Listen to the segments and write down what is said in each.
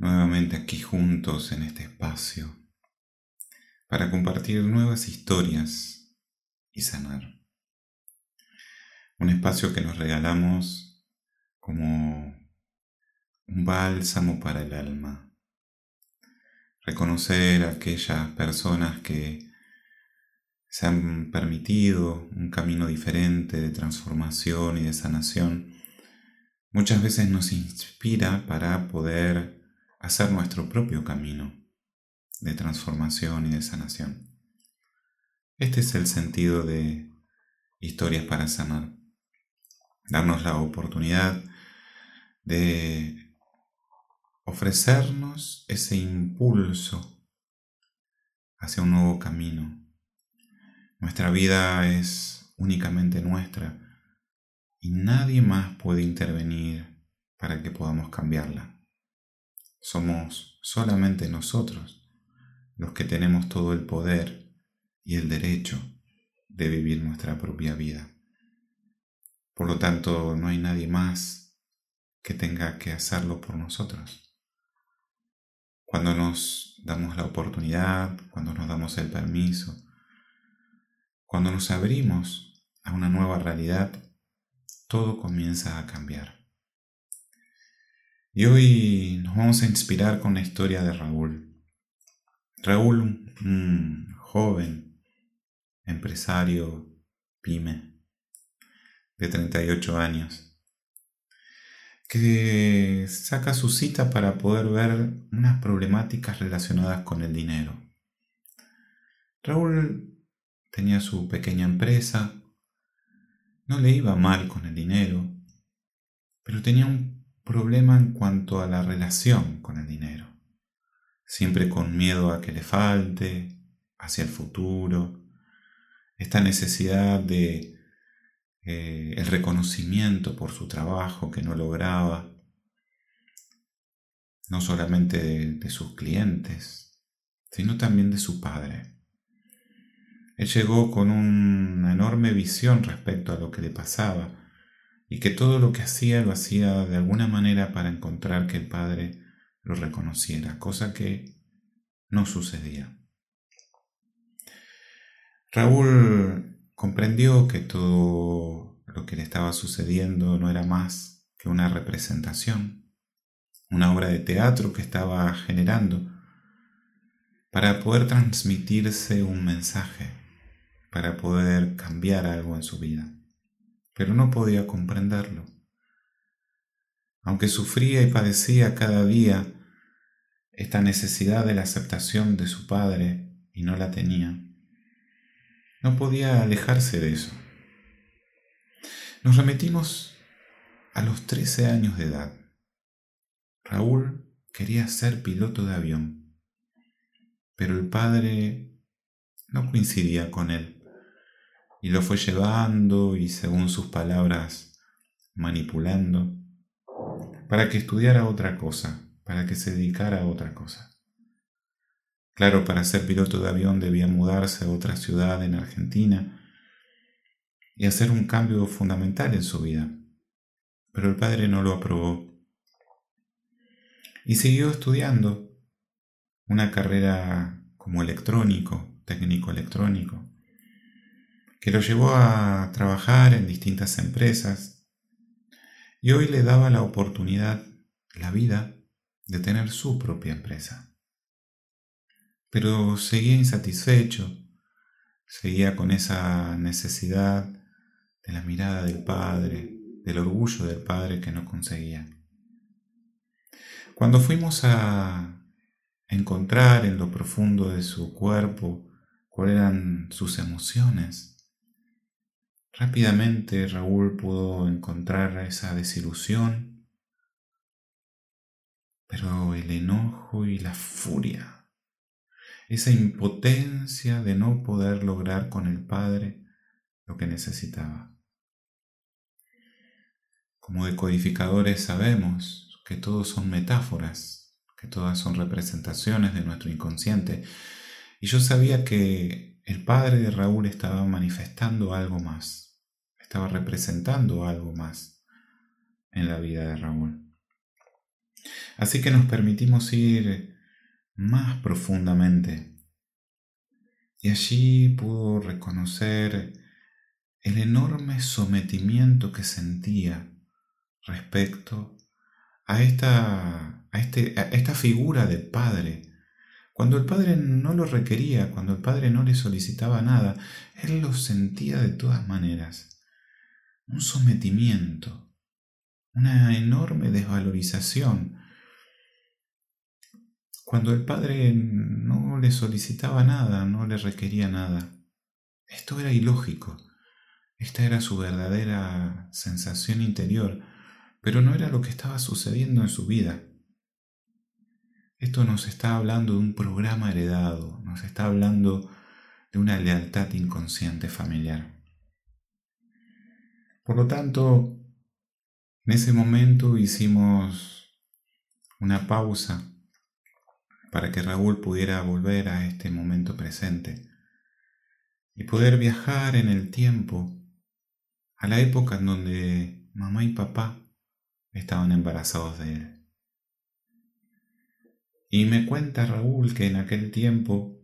nuevamente aquí juntos en este espacio para compartir nuevas historias y sanar. Un espacio que nos regalamos como un bálsamo para el alma. Reconocer a aquellas personas que se han permitido un camino diferente de transformación y de sanación, muchas veces nos inspira para poder hacer nuestro propio camino de transformación y de sanación. Este es el sentido de historias para sanar. Darnos la oportunidad de ofrecernos ese impulso hacia un nuevo camino. Nuestra vida es únicamente nuestra y nadie más puede intervenir para que podamos cambiarla. Somos solamente nosotros los que tenemos todo el poder y el derecho de vivir nuestra propia vida. Por lo tanto, no hay nadie más que tenga que hacerlo por nosotros. Cuando nos damos la oportunidad, cuando nos damos el permiso, cuando nos abrimos a una nueva realidad, todo comienza a cambiar. Y hoy nos vamos a inspirar con la historia de Raúl. Raúl, un joven empresario pyme de 38 años, que saca su cita para poder ver unas problemáticas relacionadas con el dinero. Raúl tenía su pequeña empresa, no le iba mal con el dinero, pero tenía un problema en cuanto a la relación con el dinero. Siempre con miedo a que le falte, hacia el futuro, esta necesidad de eh, el reconocimiento por su trabajo que no lograba, no solamente de sus clientes, sino también de su padre. Él llegó con una enorme visión respecto a lo que le pasaba y que todo lo que hacía lo hacía de alguna manera para encontrar que el Padre lo reconociera, cosa que no sucedía. Raúl comprendió que todo lo que le estaba sucediendo no era más que una representación, una obra de teatro que estaba generando para poder transmitirse un mensaje, para poder cambiar algo en su vida pero no podía comprenderlo. Aunque sufría y padecía cada día esta necesidad de la aceptación de su padre y no la tenía, no podía alejarse de eso. Nos remitimos a los 13 años de edad. Raúl quería ser piloto de avión, pero el padre no coincidía con él y lo fue llevando y según sus palabras manipulando para que estudiara otra cosa, para que se dedicara a otra cosa. Claro, para ser piloto de avión debía mudarse a otra ciudad en Argentina y hacer un cambio fundamental en su vida, pero el padre no lo aprobó y siguió estudiando una carrera como electrónico, técnico electrónico que lo llevó a trabajar en distintas empresas y hoy le daba la oportunidad, la vida, de tener su propia empresa. Pero seguía insatisfecho, seguía con esa necesidad de la mirada del padre, del orgullo del padre que no conseguía. Cuando fuimos a encontrar en lo profundo de su cuerpo cuáles eran sus emociones, Rápidamente Raúl pudo encontrar esa desilusión, pero el enojo y la furia, esa impotencia de no poder lograr con el Padre lo que necesitaba. Como decodificadores sabemos que todos son metáforas, que todas son representaciones de nuestro inconsciente, y yo sabía que el padre de Raúl estaba manifestando algo más, estaba representando algo más en la vida de Raúl. Así que nos permitimos ir más profundamente. Y allí pudo reconocer el enorme sometimiento que sentía respecto a esta, a este, a esta figura de padre. Cuando el padre no lo requería, cuando el padre no le solicitaba nada, él lo sentía de todas maneras. Un sometimiento, una enorme desvalorización. Cuando el padre no le solicitaba nada, no le requería nada. Esto era ilógico. Esta era su verdadera sensación interior, pero no era lo que estaba sucediendo en su vida. Esto nos está hablando de un programa heredado, nos está hablando de una lealtad inconsciente familiar. Por lo tanto, en ese momento hicimos una pausa para que Raúl pudiera volver a este momento presente y poder viajar en el tiempo a la época en donde mamá y papá estaban embarazados de él. Y me cuenta Raúl que en aquel tiempo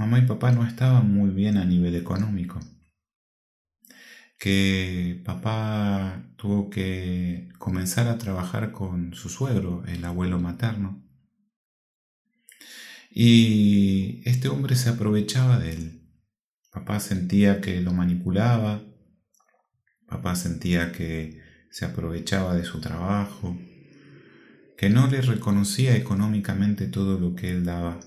mamá y papá no estaban muy bien a nivel económico, que papá tuvo que comenzar a trabajar con su suegro, el abuelo materno, y este hombre se aprovechaba de él. Papá sentía que lo manipulaba, papá sentía que se aprovechaba de su trabajo, que no le reconocía económicamente todo lo que él daba.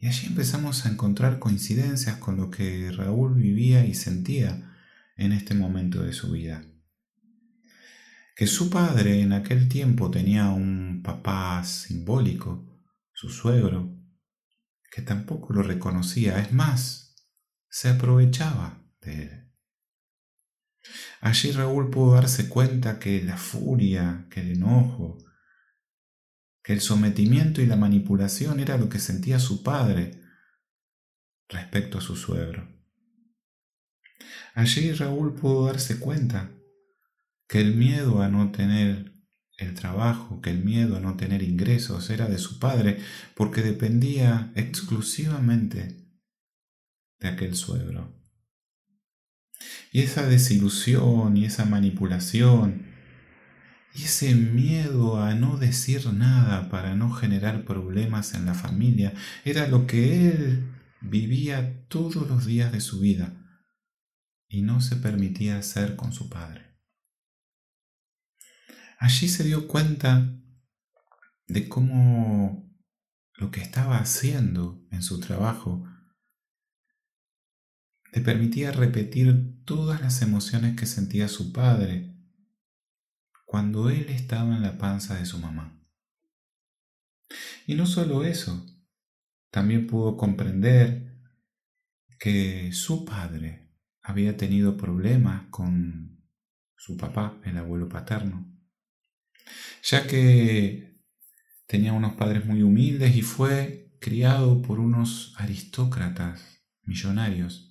Y allí empezamos a encontrar coincidencias con lo que Raúl vivía y sentía en este momento de su vida. Que su padre en aquel tiempo tenía un papá simbólico, su suegro, que tampoco lo reconocía, es más, se aprovechaba de él. Allí Raúl pudo darse cuenta que la furia, que el enojo, que el sometimiento y la manipulación era lo que sentía su padre respecto a su suegro. Allí Raúl pudo darse cuenta que el miedo a no tener el trabajo, que el miedo a no tener ingresos era de su padre, porque dependía exclusivamente de aquel suegro. Y esa desilusión y esa manipulación y ese miedo a no decir nada para no generar problemas en la familia era lo que él vivía todos los días de su vida y no se permitía hacer con su padre. Allí se dio cuenta de cómo lo que estaba haciendo en su trabajo le permitía repetir todas las emociones que sentía su padre cuando él estaba en la panza de su mamá. Y no solo eso, también pudo comprender que su padre había tenido problemas con su papá, el abuelo paterno, ya que tenía unos padres muy humildes y fue criado por unos aristócratas millonarios.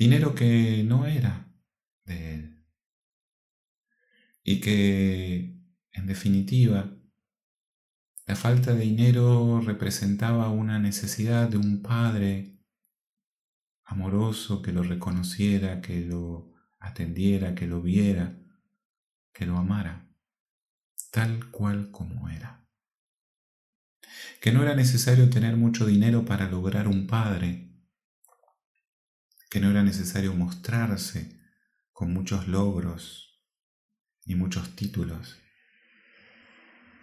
Dinero que no era de él. Y que, en definitiva, la falta de dinero representaba una necesidad de un padre amoroso que lo reconociera, que lo atendiera, que lo viera que lo amara, tal cual como era. Que no era necesario tener mucho dinero para lograr un padre, que no era necesario mostrarse con muchos logros y muchos títulos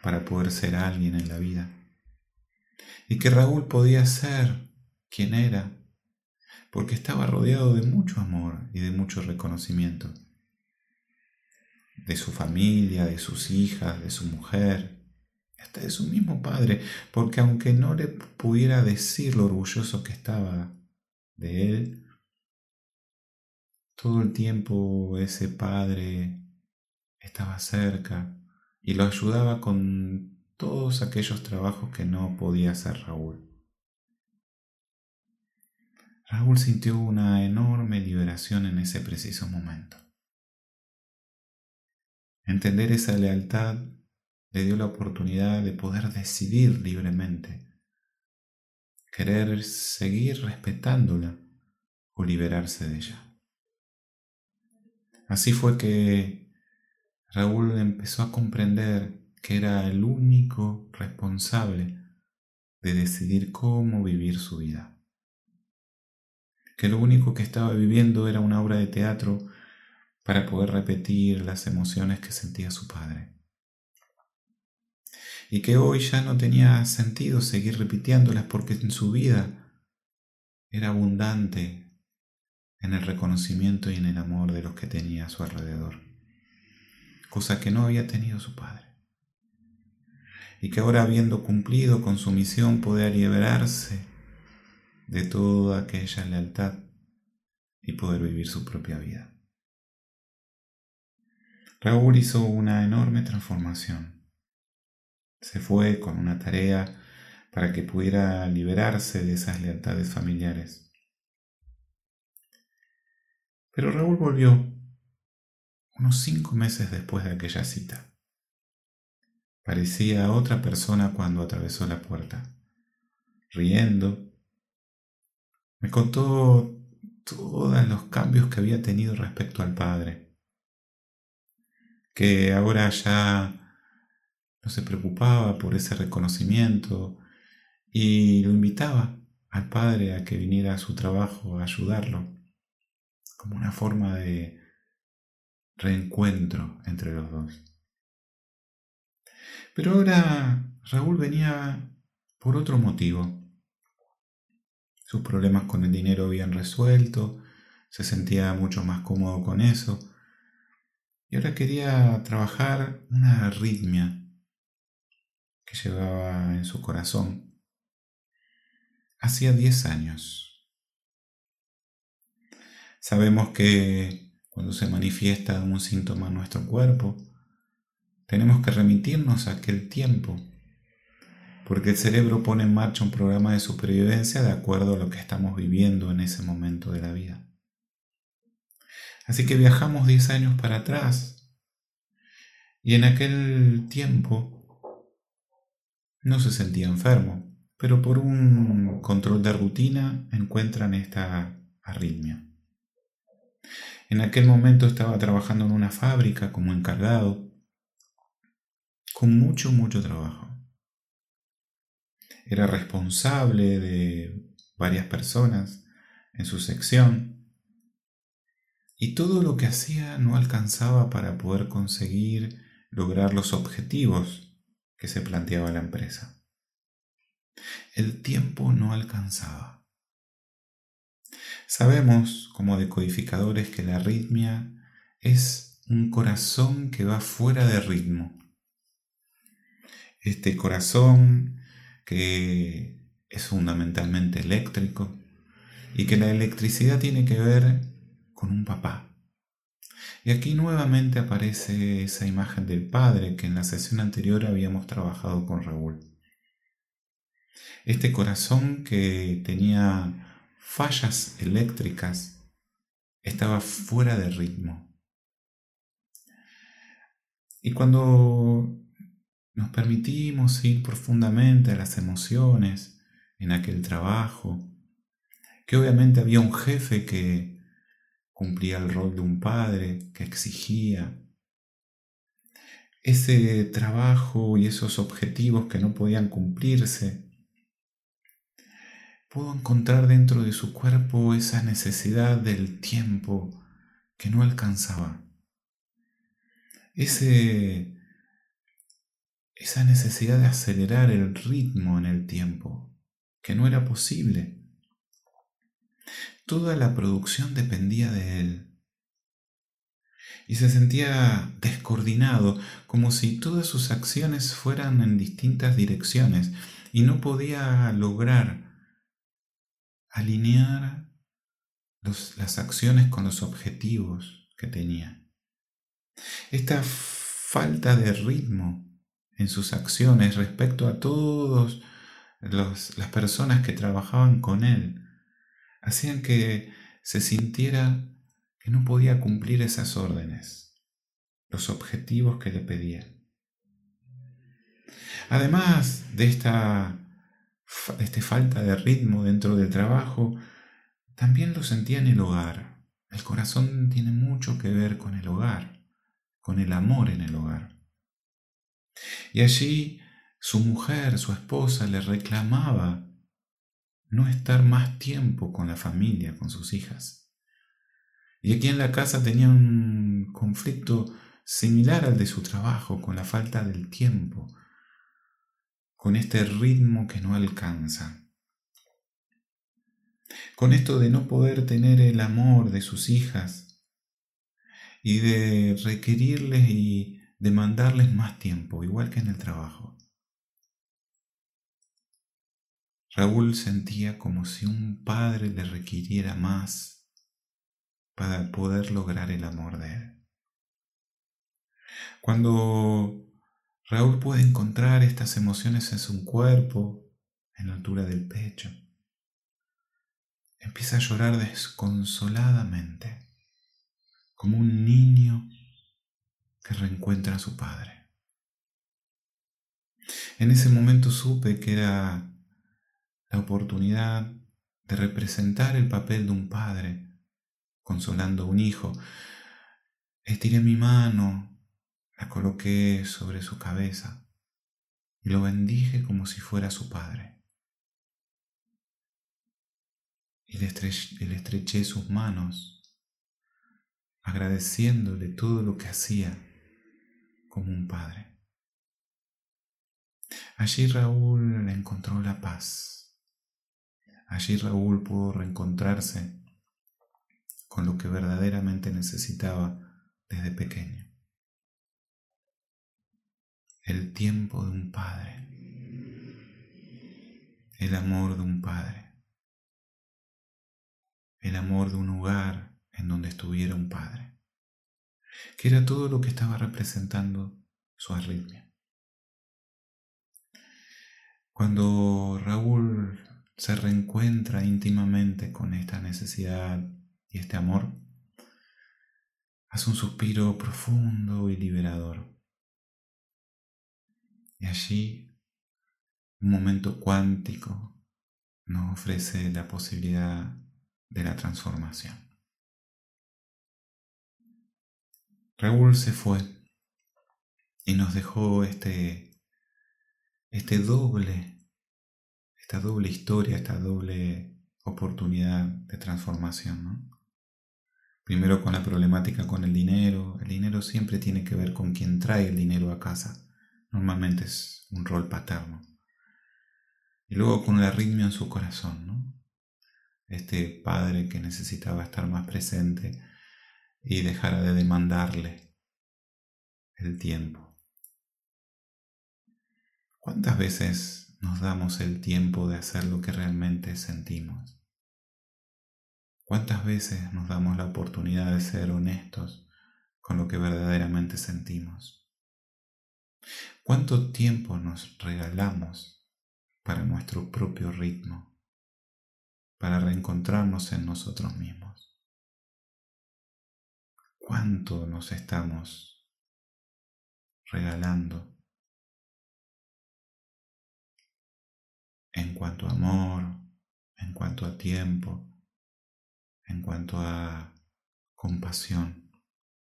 para poder ser alguien en la vida. Y que Raúl podía ser quien era, porque estaba rodeado de mucho amor y de mucho reconocimiento de su familia, de sus hijas, de su mujer, hasta de su mismo padre, porque aunque no le pudiera decir lo orgulloso que estaba de él, todo el tiempo ese padre estaba cerca y lo ayudaba con todos aquellos trabajos que no podía hacer Raúl. Raúl sintió una enorme liberación en ese preciso momento. Entender esa lealtad le dio la oportunidad de poder decidir libremente, querer seguir respetándola o liberarse de ella. Así fue que Raúl empezó a comprender que era el único responsable de decidir cómo vivir su vida. Que lo único que estaba viviendo era una obra de teatro para poder repetir las emociones que sentía su padre. Y que hoy ya no tenía sentido seguir repitiéndolas porque en su vida era abundante en el reconocimiento y en el amor de los que tenía a su alrededor, cosa que no había tenido su padre. Y que ahora habiendo cumplido con su misión podía liberarse de toda aquella lealtad y poder vivir su propia vida. Raúl hizo una enorme transformación. Se fue con una tarea para que pudiera liberarse de esas lealtades familiares pero Raúl volvió unos cinco meses después de aquella cita. Parecía otra persona cuando atravesó la puerta. Riendo, me contó todos los cambios que había tenido respecto al padre, que ahora ya no se preocupaba por ese reconocimiento y lo invitaba al padre a que viniera a su trabajo a ayudarlo como una forma de reencuentro entre los dos. Pero ahora Raúl venía por otro motivo. Sus problemas con el dinero habían resuelto, se sentía mucho más cómodo con eso, y ahora quería trabajar una arritmia que llevaba en su corazón. Hacía 10 años Sabemos que cuando se manifiesta un síntoma en nuestro cuerpo, tenemos que remitirnos a aquel tiempo, porque el cerebro pone en marcha un programa de supervivencia de acuerdo a lo que estamos viviendo en ese momento de la vida. Así que viajamos 10 años para atrás y en aquel tiempo no se sentía enfermo, pero por un control de rutina encuentran esta arritmia. En aquel momento estaba trabajando en una fábrica como encargado, con mucho, mucho trabajo. Era responsable de varias personas en su sección y todo lo que hacía no alcanzaba para poder conseguir lograr los objetivos que se planteaba la empresa. El tiempo no alcanzaba. Sabemos como decodificadores que la arritmia es un corazón que va fuera de ritmo. Este corazón que es fundamentalmente eléctrico y que la electricidad tiene que ver con un papá. Y aquí nuevamente aparece esa imagen del padre que en la sesión anterior habíamos trabajado con Raúl. Este corazón que tenía fallas eléctricas, estaba fuera de ritmo. Y cuando nos permitimos ir profundamente a las emociones en aquel trabajo, que obviamente había un jefe que cumplía el rol de un padre, que exigía, ese trabajo y esos objetivos que no podían cumplirse, pudo encontrar dentro de su cuerpo esa necesidad del tiempo que no alcanzaba. Ese, esa necesidad de acelerar el ritmo en el tiempo, que no era posible. Toda la producción dependía de él. Y se sentía descoordinado, como si todas sus acciones fueran en distintas direcciones, y no podía lograr alinear las acciones con los objetivos que tenía. Esta falta de ritmo en sus acciones respecto a todas las personas que trabajaban con él hacían que se sintiera que no podía cumplir esas órdenes. los objetivos que le pedía. Además de esta este falta de ritmo dentro del trabajo, también lo sentía en el hogar. El corazón tiene mucho que ver con el hogar, con el amor en el hogar. Y allí su mujer, su esposa, le reclamaba no estar más tiempo con la familia, con sus hijas. Y aquí en la casa tenía un conflicto similar al de su trabajo, con la falta del tiempo, con este ritmo que no alcanza. Con esto de no poder tener el amor de sus hijas y de requerirles y demandarles más tiempo, igual que en el trabajo. Raúl sentía como si un padre le requiriera más para poder lograr el amor de él. Cuando Raúl puede encontrar estas emociones en su cuerpo, en la altura del pecho, empieza a llorar desconsoladamente, como un niño que reencuentra a su padre. En ese momento supe que era la oportunidad de representar el papel de un padre consolando a un hijo. Estiré mi mano, la coloqué sobre su cabeza y lo bendije como si fuera su padre. Y le estreché, sus manos, agradeciéndole todo lo que hacía como un padre. Allí Raúl encontró la paz Allí Raúl pudo reencontrarse con lo que verdaderamente necesitaba desde pequeño. El tiempo de un padre. El amor de un padre. El amor de un hogar en donde estuviera un padre. Que era todo lo que estaba representando su arritmia. Cuando Raúl se reencuentra íntimamente con esta necesidad y este amor, hace un suspiro profundo y liberador. Y allí un momento cuántico nos ofrece la posibilidad de la transformación. Raúl se fue y nos dejó este, este doble esta doble historia, esta doble oportunidad de transformación. Primero con la problemática con el dinero. El dinero siempre tiene que ver con quien trae el dinero a casa. Normalmente es un rol paterno. Y luego con la arritmia en su corazón. ¿no? Este padre que necesitaba estar más presente y dejara de demandarle el tiempo. ¿Cuántas veces nos damos el tiempo de hacer lo que realmente sentimos? ¿Cuántas veces nos damos la oportunidad de ser honestos con lo que verdaderamente sentimos? ¿Cuánto tiempo nos regalamos para nuestro propio ritmo, para reencontrarnos en nosotros mismos? ¿Cuánto nos estamos regalando en cuanto a amor, en cuanto a tiempo, en cuanto a compasión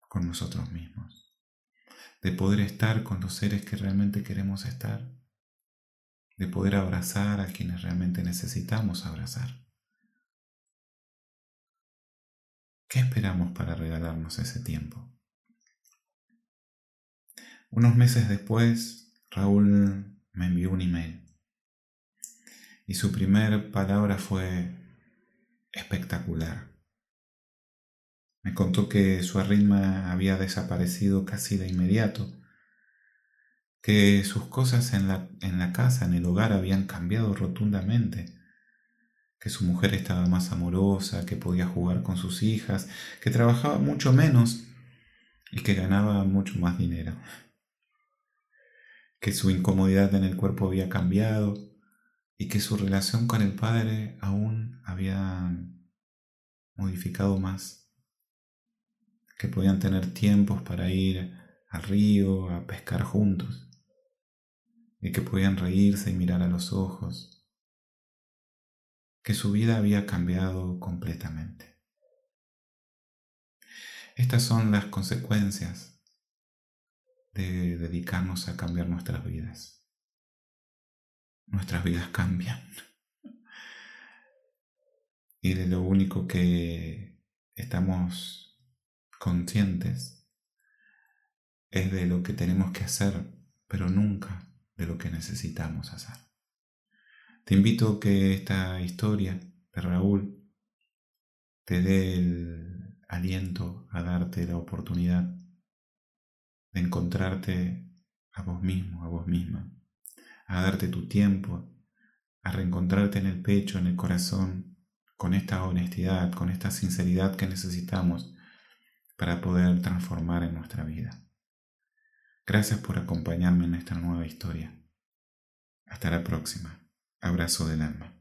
con nosotros mismos, de poder estar con los seres que realmente queremos estar, de poder abrazar a quienes realmente necesitamos abrazar. ¿Qué esperamos para regalarnos ese tiempo? Unos meses después, Raúl me envió un email y su primera palabra fue espectacular. Me contó que su arritma había desaparecido casi de inmediato, que sus cosas en la, en la casa, en el hogar, habían cambiado rotundamente, que su mujer estaba más amorosa, que podía jugar con sus hijas, que trabajaba mucho menos y que ganaba mucho más dinero, que su incomodidad en el cuerpo había cambiado, y que su relación con el Padre aún había modificado más, que podían tener tiempos para ir al río a pescar juntos, y que podían reírse y mirar a los ojos, que su vida había cambiado completamente. Estas son las consecuencias de dedicarnos a cambiar nuestras vidas. Nuestras vidas cambian. Y de lo único que estamos conscientes es de lo que tenemos que hacer, pero nunca de lo que necesitamos hacer. Te invito a que esta historia de Raúl te dé el aliento a darte la oportunidad de encontrarte a vos mismo, a vos misma, a darte tu tiempo, a reencontrarte en el pecho, en el corazón, con esta honestidad, con esta sinceridad que necesitamos para poder transformar en nuestra vida. Gracias por acompañarme en esta nueva historia. Hasta la próxima. Abrazo del alma.